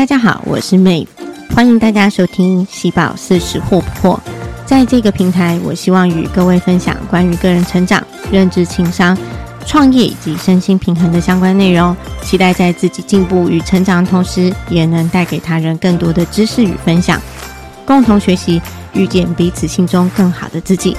大家好，我是 May，欢迎大家收听《喜宝四十惑不惑》。在这个平台，我希望与各位分享关于个人成长、认知、情商、创业以及身心平衡的相关内容。期待在自己进步与成长的同时，也能带给他人更多的知识与分享，共同学习，遇见彼此心中更好的自己。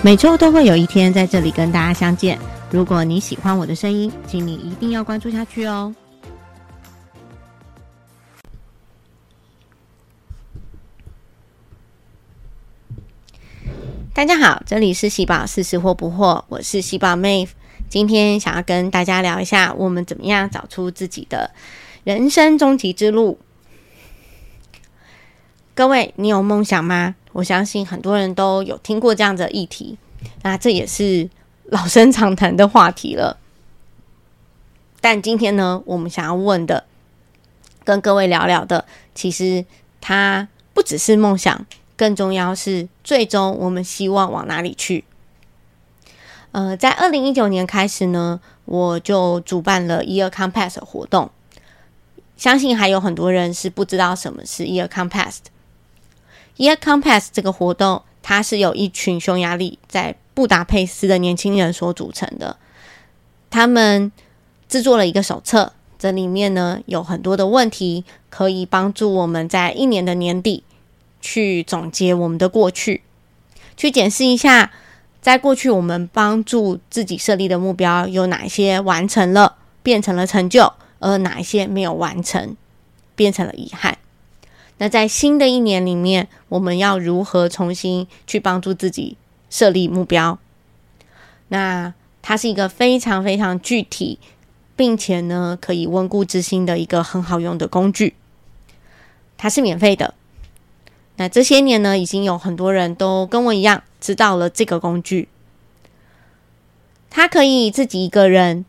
每周都会有一天在这里跟大家相见。如果你喜欢我的声音，请你一定要关注下去哦。大家好，这里是喜宝四十或不惑，我是喜宝妹。今天想要跟大家聊一下，我们怎么样找出自己的人生终极之路。各位，你有梦想吗？我相信很多人都有听过这样的议题，那这也是老生常谈的话题了。但今天呢，我们想要问的，跟各位聊聊的，其实它不只是梦想。更重要是，最终我们希望往哪里去？呃，在二零一九年开始呢，我就主办了 Year Compass 活动。相信还有很多人是不知道什么是 Year Compass。Year Compass 这个活动，它是由一群匈牙利在布达佩斯的年轻人所组成的。他们制作了一个手册，这里面呢有很多的问题，可以帮助我们在一年的年底。去总结我们的过去，去检视一下，在过去我们帮助自己设立的目标有哪些完成了，变成了成就，而哪一些没有完成，变成了遗憾。那在新的一年里面，我们要如何重新去帮助自己设立目标？那它是一个非常非常具体，并且呢可以温故知新的一个很好用的工具。它是免费的。那这些年呢，已经有很多人都跟我一样知道了这个工具。它可以自己一个人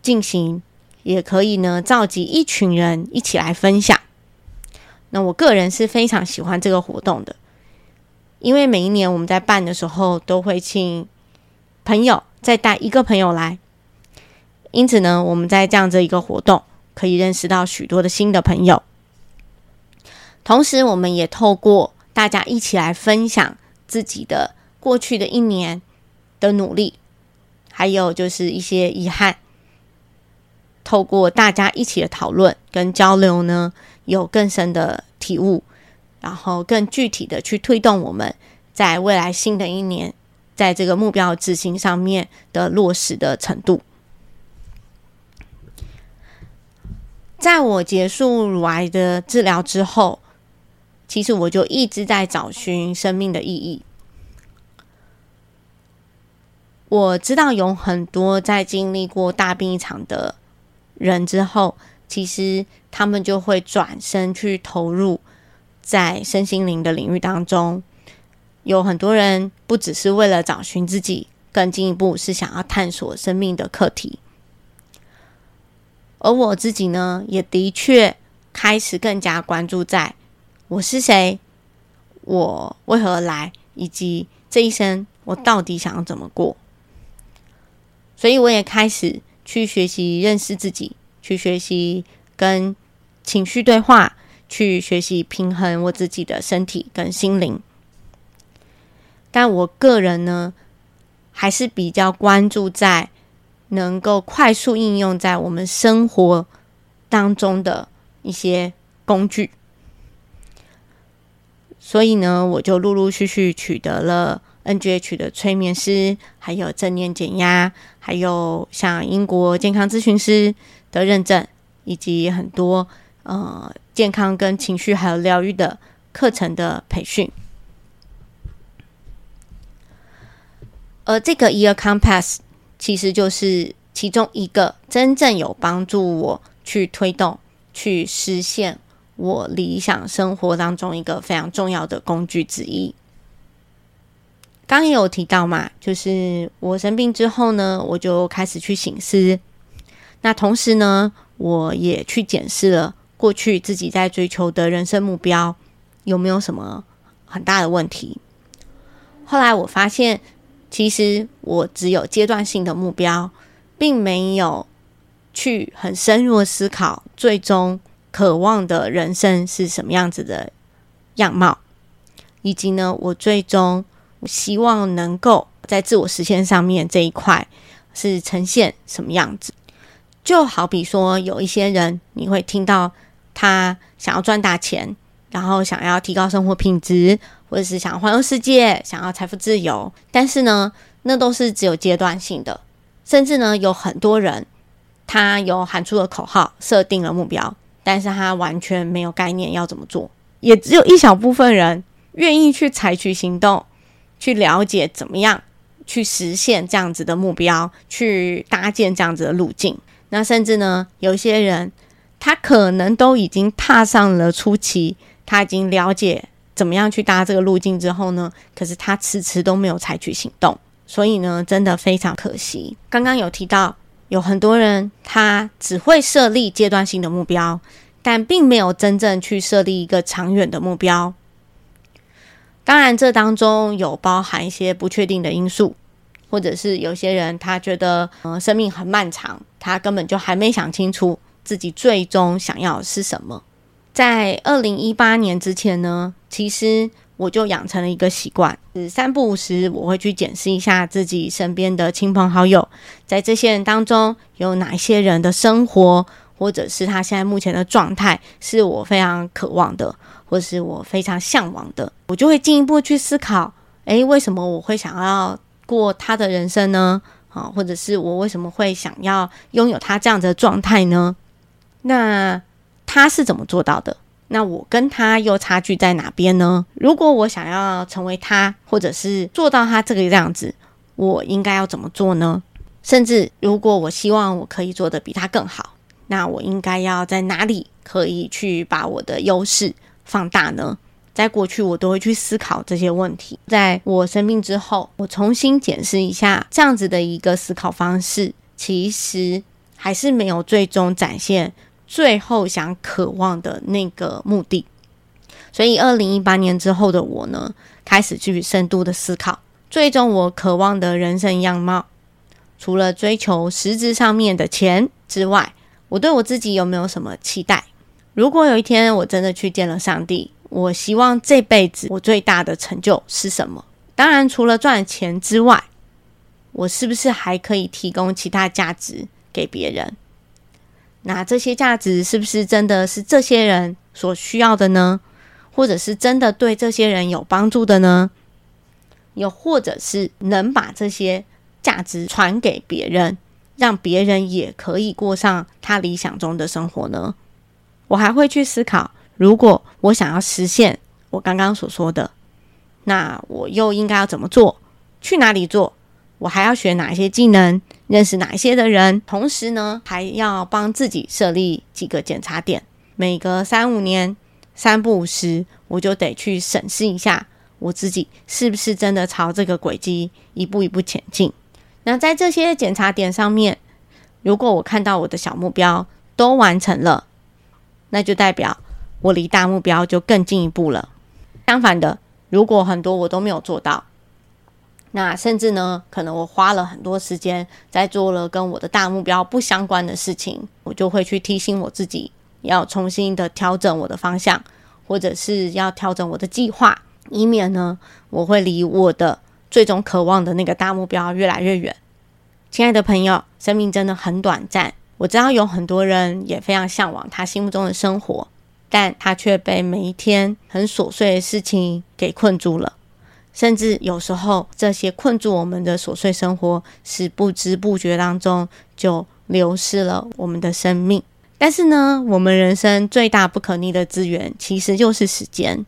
进行，也可以呢召集一群人一起来分享。那我个人是非常喜欢这个活动的，因为每一年我们在办的时候都会请朋友再带一个朋友来，因此呢，我们在这样子一个活动可以认识到许多的新的朋友。同时，我们也透过大家一起来分享自己的过去的一年的努力，还有就是一些遗憾。透过大家一起的讨论跟交流呢，有更深的体悟，然后更具体的去推动我们在未来新的一年，在这个目标执行上面的落实的程度。在我结束乳癌的治疗之后。其实我就一直在找寻生命的意义。我知道有很多在经历过大病一场的人之后，其实他们就会转身去投入在身心灵的领域当中。有很多人不只是为了找寻自己，更进一步是想要探索生命的课题。而我自己呢，也的确开始更加关注在。我是谁？我为何来？以及这一生我到底想要怎么过？所以我也开始去学习认识自己，去学习跟情绪对话，去学习平衡我自己的身体跟心灵。但我个人呢，还是比较关注在能够快速应用在我们生活当中的一些工具。所以呢，我就陆陆续续取得了 NGH 的催眠师，还有正念减压，还有像英国健康咨询师的认证，以及很多呃健康跟情绪还有疗愈的课程的培训。而这个 Year Compass 其实就是其中一个真正有帮助我去推动、去实现。我理想生活当中一个非常重要的工具之一。刚也有提到嘛，就是我生病之后呢，我就开始去醒思。那同时呢，我也去检视了过去自己在追求的人生目标有没有什么很大的问题。后来我发现，其实我只有阶段性的目标，并没有去很深入的思考最终。渴望的人生是什么样子的样貌，以及呢，我最终希望能够在自我实现上面这一块是呈现什么样子。就好比说，有一些人你会听到他想要赚大钱，然后想要提高生活品质，或者是想环游世界，想要财富自由，但是呢，那都是只有阶段性的。甚至呢，有很多人他有喊出了口号，设定了目标，但是他完全没有概念要怎么做。也只有一小部分人愿意去采取行动，去了解怎么样去实现这样子的目标，去搭建这样子的路径。那甚至呢，有些人他可能都已经踏上了初期，他已经了解怎么样去搭这个路径之后呢，可是他迟迟都没有采取行动，所以呢，真的非常可惜。刚刚有提到，有很多人他只会设立阶段性的目标，但并没有真正去设立一个长远的目标。当然，这当中有包含一些不确定的因素。或者是有些人他觉得，呃，生命很漫长，他根本就还没想清楚自己最终想要是什么。在二零一八年之前呢，其实我就养成了一个习惯，是三不五时我会去检视一下自己身边的亲朋好友，在这些人当中有哪一些人的生活，或者是他现在目前的状态，是我非常渴望的，或是我非常向往的，我就会进一步去思考，诶，为什么我会想要？过他的人生呢？啊，或者是我为什么会想要拥有他这样的状态呢？那他是怎么做到的？那我跟他又差距在哪边呢？如果我想要成为他，或者是做到他这个样子，我应该要怎么做呢？甚至如果我希望我可以做的比他更好，那我应该要在哪里可以去把我的优势放大呢？在过去，我都会去思考这些问题。在我生病之后，我重新检视一下这样子的一个思考方式，其实还是没有最终展现最后想渴望的那个目的。所以，二零一八年之后的我呢，开始去深度的思考，最终我渴望的人生样貌，除了追求实质上面的钱之外，我对我自己有没有什么期待？如果有一天我真的去见了上帝。我希望这辈子我最大的成就是什么？当然，除了赚钱之外，我是不是还可以提供其他价值给别人？那这些价值是不是真的是这些人所需要的呢？或者是真的对这些人有帮助的呢？又或者是能把这些价值传给别人，让别人也可以过上他理想中的生活呢？我还会去思考。如果我想要实现我刚刚所说的，那我又应该要怎么做？去哪里做？我还要学哪些技能？认识哪一些的人？同时呢，还要帮自己设立几个检查点。每隔三五年、三不五时，我就得去审视一下我自己是不是真的朝这个轨迹一步一步前进。那在这些检查点上面，如果我看到我的小目标都完成了，那就代表。我离大目标就更进一步了。相反的，如果很多我都没有做到，那甚至呢，可能我花了很多时间在做了跟我的大目标不相关的事情，我就会去提醒我自己，要重新的调整我的方向，或者是要调整我的计划，以免呢，我会离我的最终渴望的那个大目标越来越远。亲爱的朋友，生命真的很短暂，我知道有很多人也非常向往他心目中的生活。但他却被每一天很琐碎的事情给困住了，甚至有时候这些困住我们的琐碎生活，是不知不觉当中就流失了我们的生命。但是呢，我们人生最大不可逆的资源其实就是时间。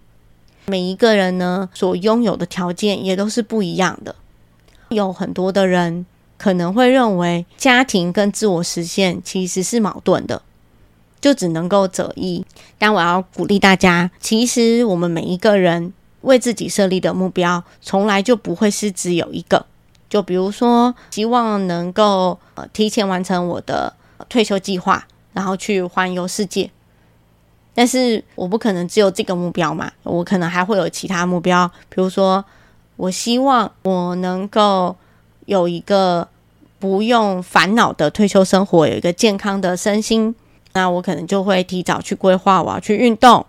每一个人呢所拥有的条件也都是不一样的。有很多的人可能会认为家庭跟自我实现其实是矛盾的。就只能够择一，但我要鼓励大家，其实我们每一个人为自己设立的目标，从来就不会是只有一个。就比如说，希望能够呃提前完成我的退休计划，然后去环游世界。但是我不可能只有这个目标嘛，我可能还会有其他目标，比如说，我希望我能够有一个不用烦恼的退休生活，有一个健康的身心。那我可能就会提早去规划，我要去运动，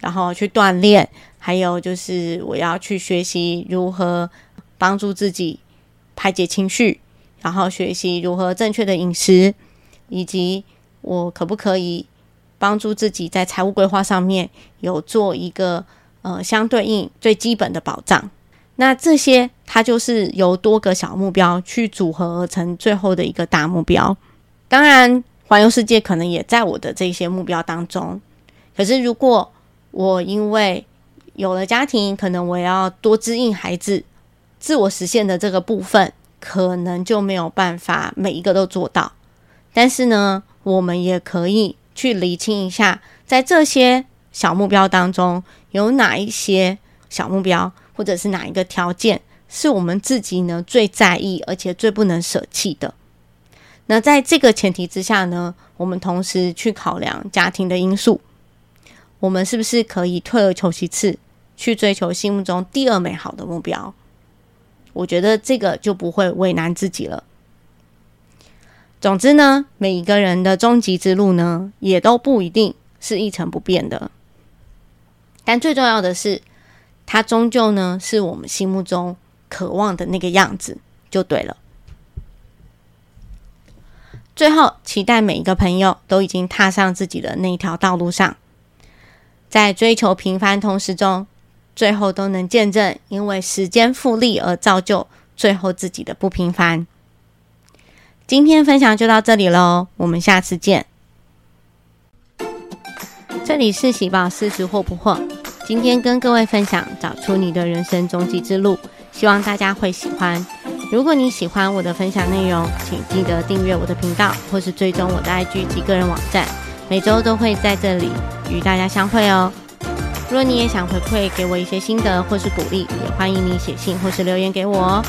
然后去锻炼，还有就是我要去学习如何帮助自己排解情绪，然后学习如何正确的饮食，以及我可不可以帮助自己在财务规划上面有做一个呃相对应最基本的保障。那这些它就是由多个小目标去组合而成最后的一个大目标。当然。环游世界可能也在我的这些目标当中，可是如果我因为有了家庭，可能我要多支应孩子，自我实现的这个部分，可能就没有办法每一个都做到。但是呢，我们也可以去理清一下，在这些小目标当中，有哪一些小目标，或者是哪一个条件，是我们自己呢最在意，而且最不能舍弃的。那在这个前提之下呢，我们同时去考量家庭的因素，我们是不是可以退而求其次，去追求心目中第二美好的目标？我觉得这个就不会为难自己了。总之呢，每一个人的终极之路呢，也都不一定是一成不变的。但最重要的是，它终究呢，是我们心目中渴望的那个样子，就对了。最后，期待每一个朋友都已经踏上自己的那条道路上，在追求平凡同时中，最后都能见证因为时间复利而造就最后自己的不平凡。今天分享就到这里喽，我们下次见。这里是喜宝四十或不惑，今天跟各位分享找出你的人生终极之路，希望大家会喜欢。如果你喜欢我的分享内容，请记得订阅我的频道，或是追踪我的 IG 及个人网站，每周都会在这里与大家相会哦。如果你也想回馈给我一些心得或是鼓励，也欢迎你写信或是留言给我哦。